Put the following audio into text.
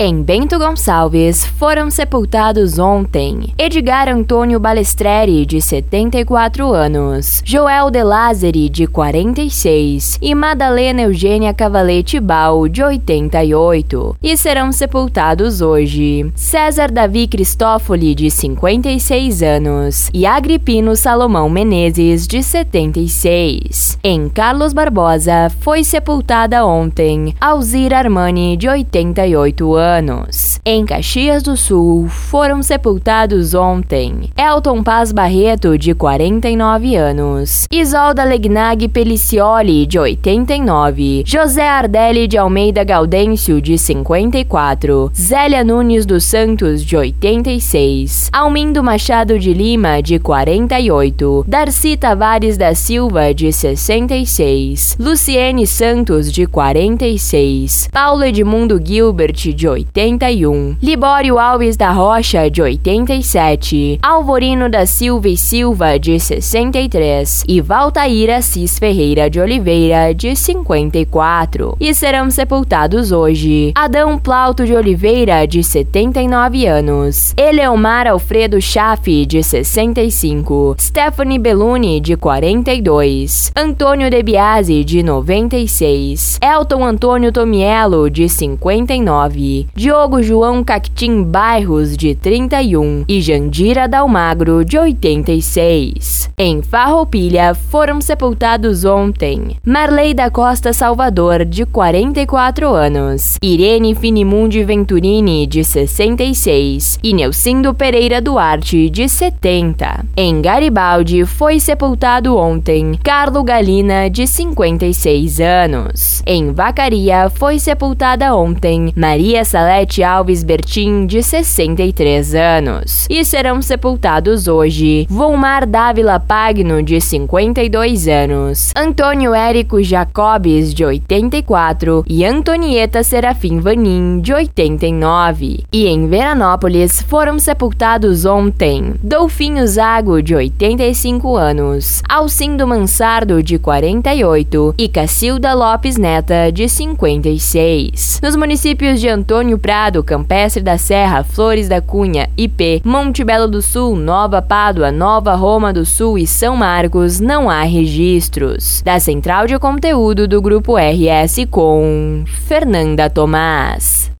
Em Bento Gonçalves foram sepultados ontem Edgar Antônio Balestreri, de 74 anos, Joel De Lázari, de 46 e Madalena Eugênia Cavalete Bal, de 88, e serão sepultados hoje César Davi Cristófoli, de 56 anos, e Agripino Salomão Menezes, de 76. Em Carlos Barbosa foi sepultada ontem Alzira Armani, de 88 anos anos. Em Caxias do Sul, foram sepultados ontem Elton Paz Barreto, de 49 anos, Isolda Legnag Pelicioli, de 89, José Ardelli de Almeida Gaudêncio, de 54, Zélia Nunes dos Santos, de 86, Almindo Machado de Lima, de 48, Darcy Tavares da Silva, de 66, Luciene Santos, de 46, Paulo Edmundo Gilbert, de 81, Libório Alves da Rocha, de 87, Alvorino da Silva e Silva, de 63 e Valtaíra Assis Ferreira de Oliveira, de 54. E serão sepultados hoje Adão Plauto de Oliveira, de 79 anos, Eleomar Alfredo Chafe, de 65, Stephanie Belluni, de 42, Antônio De Biasi, de 96, Elton Antônio Tomiello, de 59, Diogo João Cactim Bairros, de 31, e Jandira Dalmagro, de 86. Em Farroupilha, foram sepultados ontem Marley da Costa Salvador, de 44 anos, Irene Finimundi Venturini, de 66, e Nelcindo Pereira Duarte, de 70. Em Garibaldi, foi sepultado ontem Carlo Galina, de 56 anos. Em Vacaria, foi sepultada ontem Maria Salete Alves Bertin, de 63 anos. E serão sepultados hoje Volmar Dávila Pagno, de 52 anos, Antônio Érico Jacobes, de 84 e Antonieta Serafim Vanin, de 89. E em Veranópolis foram sepultados ontem Dolfinho Zago, de 85 anos, Alcindo Mansardo, de 48 e Cacilda Lopes Neta, de 56. Nos municípios de Antônio Antônio Prado, Campestre da Serra, Flores da Cunha, IP, Monte Belo do Sul, Nova Pádua, Nova Roma do Sul e São Marcos não há registros. Da Central de Conteúdo do Grupo RS com Fernanda Tomás.